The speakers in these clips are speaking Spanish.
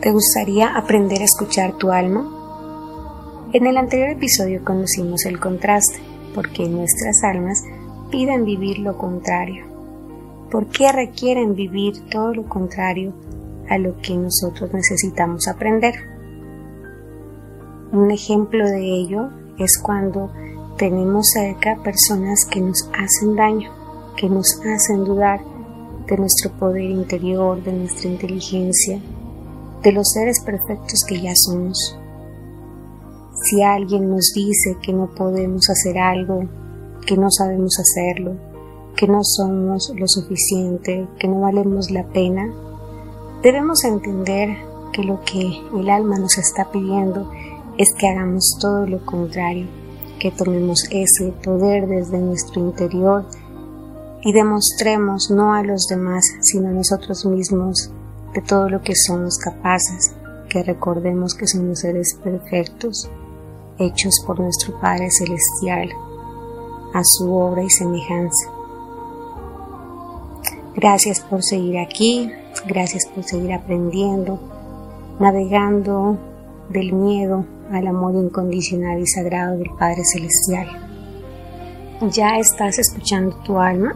¿Te gustaría aprender a escuchar tu alma? En el anterior episodio conocimos el contraste, porque nuestras almas piden vivir lo contrario. ¿Por qué requieren vivir todo lo contrario a lo que nosotros necesitamos aprender? Un ejemplo de ello es cuando tenemos cerca personas que nos hacen daño, que nos hacen dudar de nuestro poder interior, de nuestra inteligencia, de los seres perfectos que ya somos. Si alguien nos dice que no podemos hacer algo, que no sabemos hacerlo, que no somos lo suficiente, que no valemos la pena, debemos entender que lo que el alma nos está pidiendo es que hagamos todo lo contrario, que tomemos ese poder desde nuestro interior y demostremos no a los demás, sino a nosotros mismos de todo lo que somos capaces, que recordemos que somos seres perfectos, hechos por nuestro Padre Celestial, a su obra y semejanza. Gracias por seguir aquí, gracias por seguir aprendiendo, navegando del miedo al amor incondicional y sagrado del Padre Celestial. ¿Ya estás escuchando tu alma?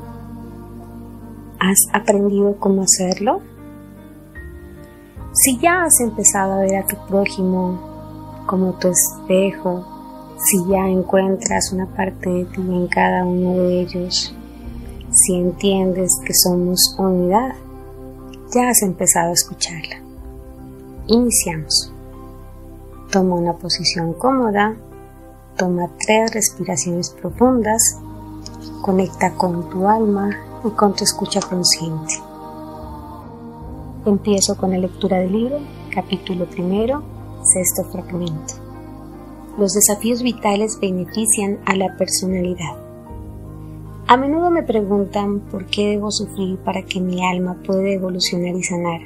¿Has aprendido cómo hacerlo? Si ya has empezado a ver a tu prójimo como tu espejo, si ya encuentras una parte de ti en cada uno de ellos, si entiendes que somos unidad, ya has empezado a escucharla. Iniciamos. Toma una posición cómoda, toma tres respiraciones profundas, conecta con tu alma y con tu escucha consciente. Empiezo con la lectura del libro, capítulo primero, sexto fragmento. Los desafíos vitales benefician a la personalidad. A menudo me preguntan por qué debo sufrir para que mi alma pueda evolucionar y sanar.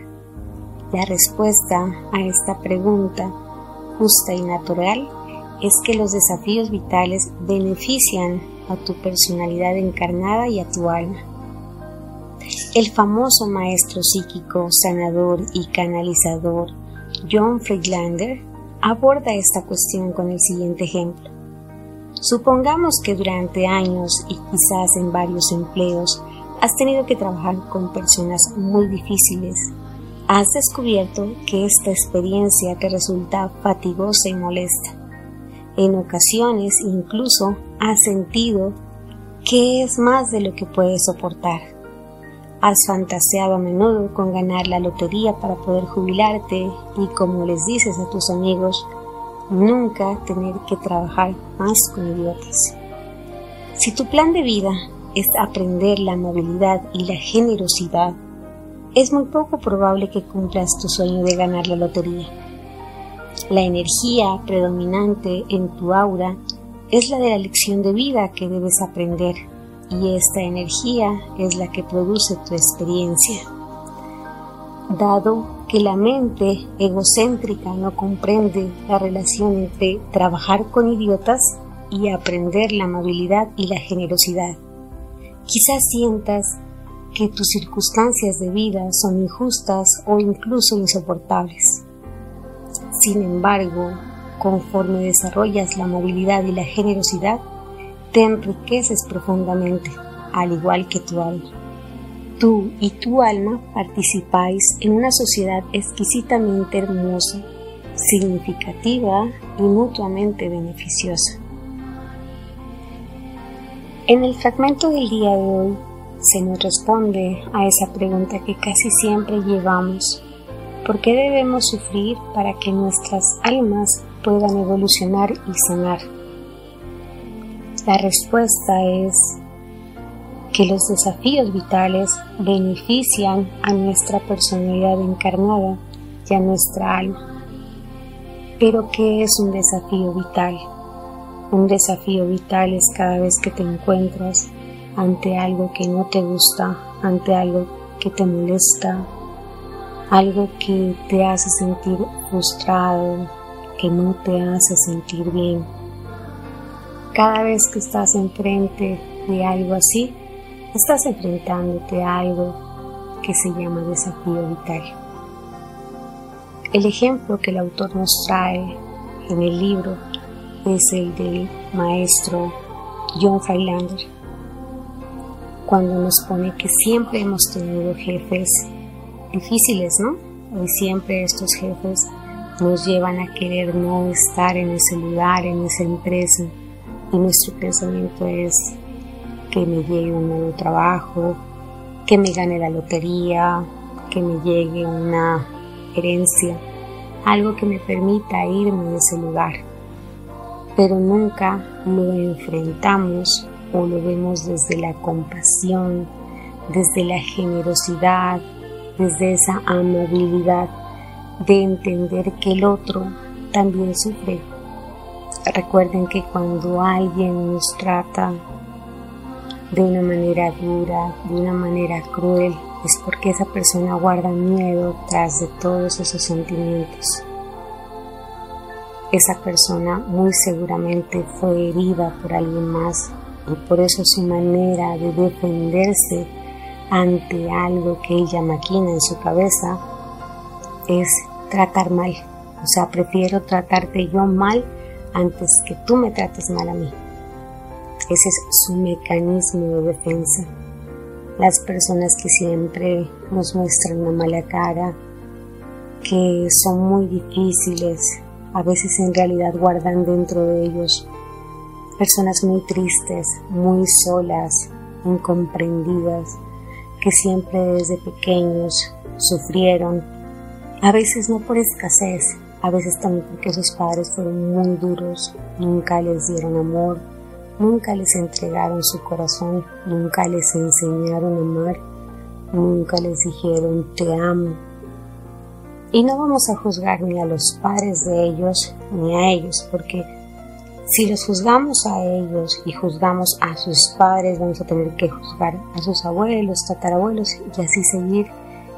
La respuesta a esta pregunta, justa y natural, es que los desafíos vitales benefician a tu personalidad encarnada y a tu alma. El famoso maestro psíquico, sanador y canalizador John Friedlander aborda esta cuestión con el siguiente ejemplo. Supongamos que durante años y quizás en varios empleos has tenido que trabajar con personas muy difíciles. Has descubierto que esta experiencia te resulta fatigosa y molesta. En ocasiones incluso has sentido que es más de lo que puedes soportar. Has fantaseado a menudo con ganar la lotería para poder jubilarte y como les dices a tus amigos, nunca tener que trabajar más con idiotas. Si tu plan de vida es aprender la amabilidad y la generosidad, es muy poco probable que cumplas tu sueño de ganar la lotería. La energía predominante en tu aura es la de la lección de vida que debes aprender y esta energía es la que produce tu experiencia. Dado que la mente egocéntrica no comprende la relación entre trabajar con idiotas y aprender la amabilidad y la generosidad, quizás sientas que tus circunstancias de vida son injustas o incluso insoportables. Sin embargo, conforme desarrollas la amabilidad y la generosidad, te enriqueces profundamente, al igual que tu alma. Tú y tu alma participáis en una sociedad exquisitamente hermosa, significativa y mutuamente beneficiosa. En el fragmento del día de hoy se nos responde a esa pregunta que casi siempre llevamos. ¿Por qué debemos sufrir para que nuestras almas puedan evolucionar y sanar? La respuesta es que los desafíos vitales benefician a nuestra personalidad encarnada y a nuestra alma. Pero ¿qué es un desafío vital? Un desafío vital es cada vez que te encuentras ante algo que no te gusta, ante algo que te molesta, algo que te hace sentir frustrado, que no te hace sentir bien cada vez que estás enfrente de algo así, estás enfrentándote a algo que se llama desafío vital. El ejemplo que el autor nos trae en el libro es el del maestro John Freilander, cuando nos pone que siempre hemos tenido jefes difíciles, ¿no? Y siempre estos jefes nos llevan a querer no estar en ese lugar, en esa empresa. Y nuestro pensamiento es que me llegue un nuevo trabajo, que me gane la lotería, que me llegue una herencia, algo que me permita irme de ese lugar. Pero nunca lo enfrentamos o lo vemos desde la compasión, desde la generosidad, desde esa amabilidad de entender que el otro también sufre. Recuerden que cuando alguien nos trata de una manera dura, de una manera cruel, es porque esa persona guarda miedo tras de todos esos sentimientos. Esa persona muy seguramente fue herida por alguien más y por eso su manera de defenderse ante algo que ella maquina en su cabeza es tratar mal. O sea, prefiero tratarte yo mal antes que tú me trates mal a mí. Ese es su mecanismo de defensa. Las personas que siempre nos muestran una mala cara, que son muy difíciles, a veces en realidad guardan dentro de ellos personas muy tristes, muy solas, incomprendidas, que siempre desde pequeños sufrieron, a veces no por escasez, a veces también porque sus padres fueron muy duros, nunca les dieron amor, Nunca les entregaron su corazón, nunca les enseñaron a amar, nunca les dijeron te amo. Y no vamos a juzgar ni a los padres de ellos ni a ellos, porque si los juzgamos a ellos y juzgamos a sus padres, vamos a tener que juzgar a sus abuelos, tatarabuelos y así seguir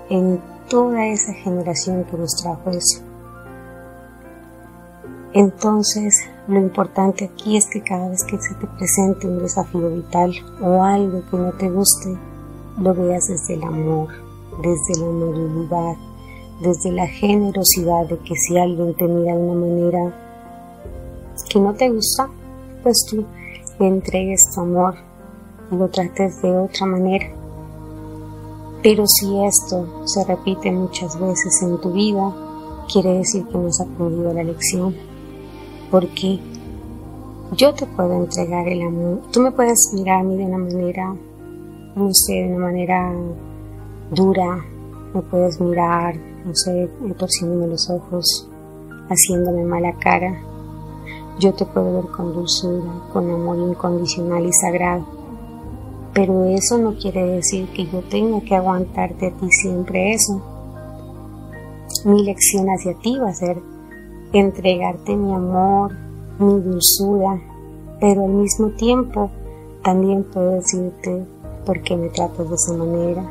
en toda esa generación que nos trajo eso. Entonces, lo importante aquí es que cada vez que se te presente un desafío vital o algo que no te guste, lo veas desde el amor, desde la amabilidad, desde la generosidad de que si alguien te mira de una manera que no te gusta, pues tú le entregues tu amor y lo trates de otra manera. Pero si esto se repite muchas veces en tu vida, quiere decir que no has aprendido la lección porque yo te puedo entregar el amor. Tú me puedes mirar a mí de una manera, no sé, de una manera dura, me puedes mirar, no sé, torciéndome los ojos, haciéndome mala cara. Yo te puedo ver con dulzura, con amor incondicional y sagrado. Pero eso no quiere decir que yo tenga que aguantarte a ti siempre eso. Mi lección hacia ti va a ser entregarte mi amor, mi dulzura, pero al mismo tiempo también puedo decirte por qué me tratas de esa manera,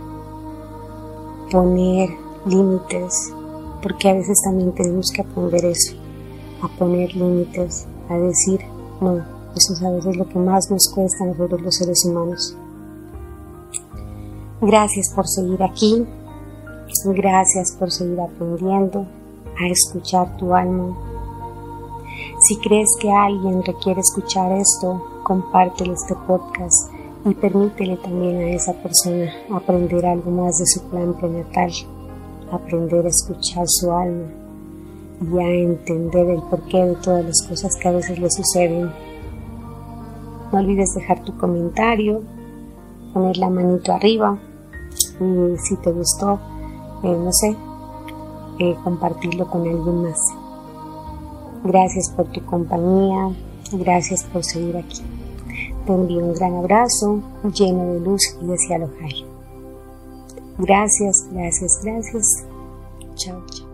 poner límites, porque a veces también tenemos que aprender eso, a poner límites, a decir no, eso es a veces lo que más nos cuesta a nosotros los seres humanos. Gracias por seguir aquí, gracias por seguir aprendiendo, a escuchar tu alma. Si crees que alguien requiere escuchar esto, compártele este podcast y permítele también a esa persona aprender algo más de su plan prenatal, aprender a escuchar su alma y a entender el porqué de todas las cosas que a veces le suceden. No olvides dejar tu comentario, poner la manito arriba y si te gustó, eh, no sé, eh, compartirlo con alguien más. Gracias por tu compañía, gracias por seguir aquí. Te envío un gran abrazo lleno de luz y de cielo Gracias, gracias, gracias. Chao, chao.